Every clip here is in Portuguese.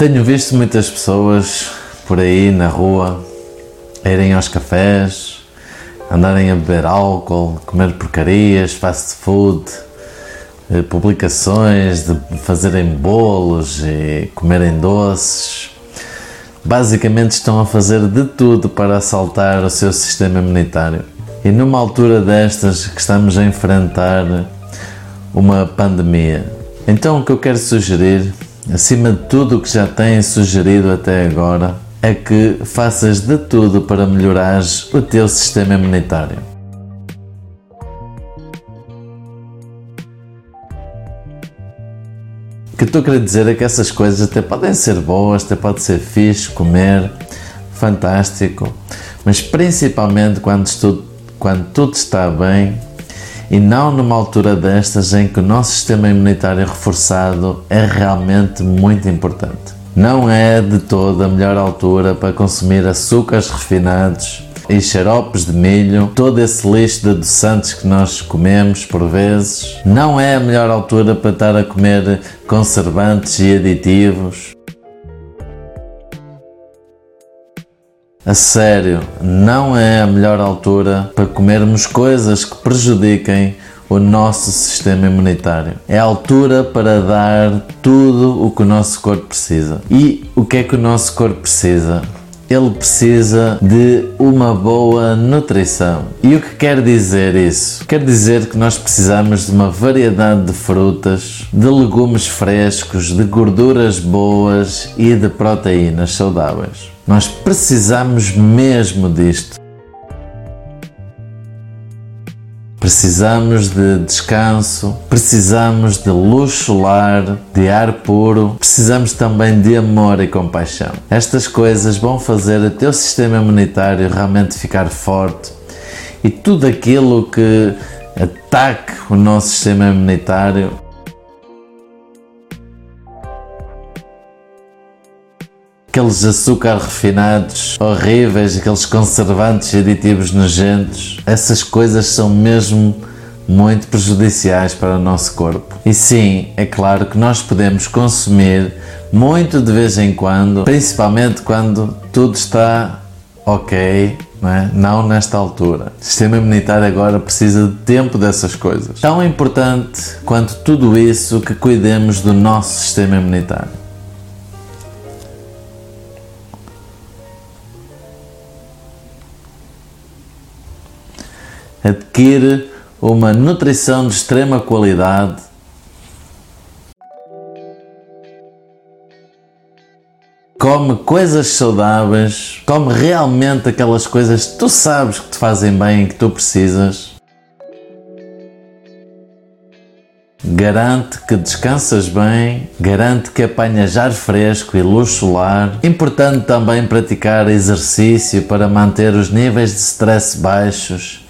Tenho visto muitas pessoas por aí na rua irem aos cafés, andarem a beber álcool, comer porcarias, fast food, eh, publicações de fazerem bolos e comerem doces. Basicamente estão a fazer de tudo para assaltar o seu sistema imunitário. E numa altura destas que estamos a enfrentar uma pandemia. Então o que eu quero sugerir acima de tudo o que já têm sugerido até agora, é que faças de tudo para melhorares o teu sistema imunitário. O que estou a querer dizer é que essas coisas até podem ser boas, até pode ser fixe comer, fantástico, mas principalmente quando tudo, quando tudo está bem, e não numa altura destas em que o nosso sistema imunitário reforçado é realmente muito importante. Não é de toda a melhor altura para consumir açúcares refinados e xaropes de milho, todo esse lixo de adoçantes que nós comemos por vezes. Não é a melhor altura para estar a comer conservantes e aditivos. A sério, não é a melhor altura para comermos coisas que prejudiquem o nosso sistema imunitário. É a altura para dar tudo o que o nosso corpo precisa. E o que é que o nosso corpo precisa? Ele precisa de uma boa nutrição. E o que quer dizer isso? Quer dizer que nós precisamos de uma variedade de frutas, de legumes frescos, de gorduras boas e de proteínas saudáveis. Nós precisamos mesmo disto. Precisamos de descanso, precisamos de luz solar, de ar puro, precisamos também de amor e compaixão. Estas coisas vão fazer o teu sistema imunitário realmente ficar forte e tudo aquilo que ataque o nosso sistema imunitário aqueles açúcares refinados horríveis, aqueles conservantes e aditivos nojentos, essas coisas são mesmo muito prejudiciais para o nosso corpo. E sim, é claro que nós podemos consumir muito de vez em quando, principalmente quando tudo está ok, não, é? não nesta altura. O sistema imunitário agora precisa de tempo dessas coisas. Tão importante quanto tudo isso que cuidemos do nosso sistema imunitário. Adquire uma nutrição de extrema qualidade. Come coisas saudáveis, come realmente aquelas coisas que tu sabes que te fazem bem e que tu precisas. Garante que descansas bem, garante que apanhas ar fresco e luz solar. Importante também praticar exercício para manter os níveis de stress baixos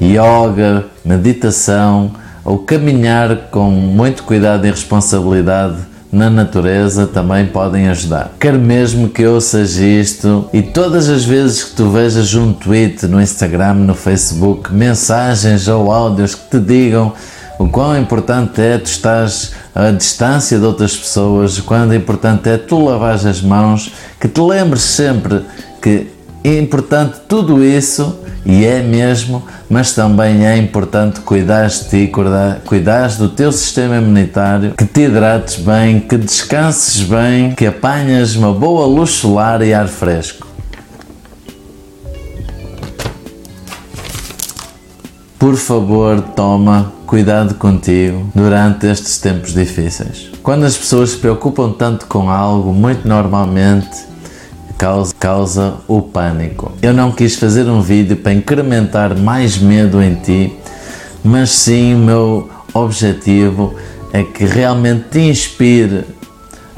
yoga, meditação ou caminhar com muito cuidado e responsabilidade na natureza também podem ajudar. Quero mesmo que ouças isto e todas as vezes que tu vejas um tweet no Instagram, no Facebook, mensagens ou áudios que te digam o quão importante é tu estás à distância de outras pessoas, o quão importante é tu lavares as mãos, que te lembres sempre que é importante tudo isso e é mesmo, mas também é importante cuidar de ti, cuidar, do teu sistema imunitário, que te hidrates bem, que descanses bem, que apanhas uma boa luz solar e ar fresco. Por favor, toma cuidado contigo durante estes tempos difíceis. Quando as pessoas se preocupam tanto com algo, muito normalmente causa, causa o pânico. Eu não quis fazer um vídeo para incrementar mais medo em ti, mas sim o meu objetivo é que realmente te inspire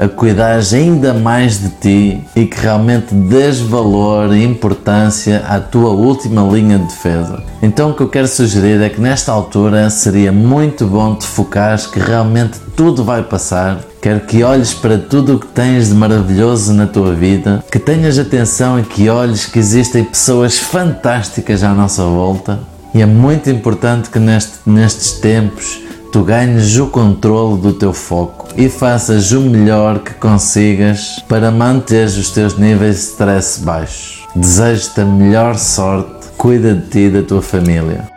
a cuidares ainda mais de ti e que realmente des valor e importância à tua última linha de defesa. Então o que eu quero sugerir é que nesta altura seria muito bom te focares que realmente tudo vai passar. Quero que olhes para tudo o que tens de maravilhoso na tua vida, que tenhas atenção e que olhes que existem pessoas fantásticas à nossa volta. E é muito importante que neste, nestes tempos tu ganhes o controle do teu foco e faças o melhor que consigas para manter os teus níveis de stress baixos. Desejo-te a melhor sorte, cuida de ti e da tua família.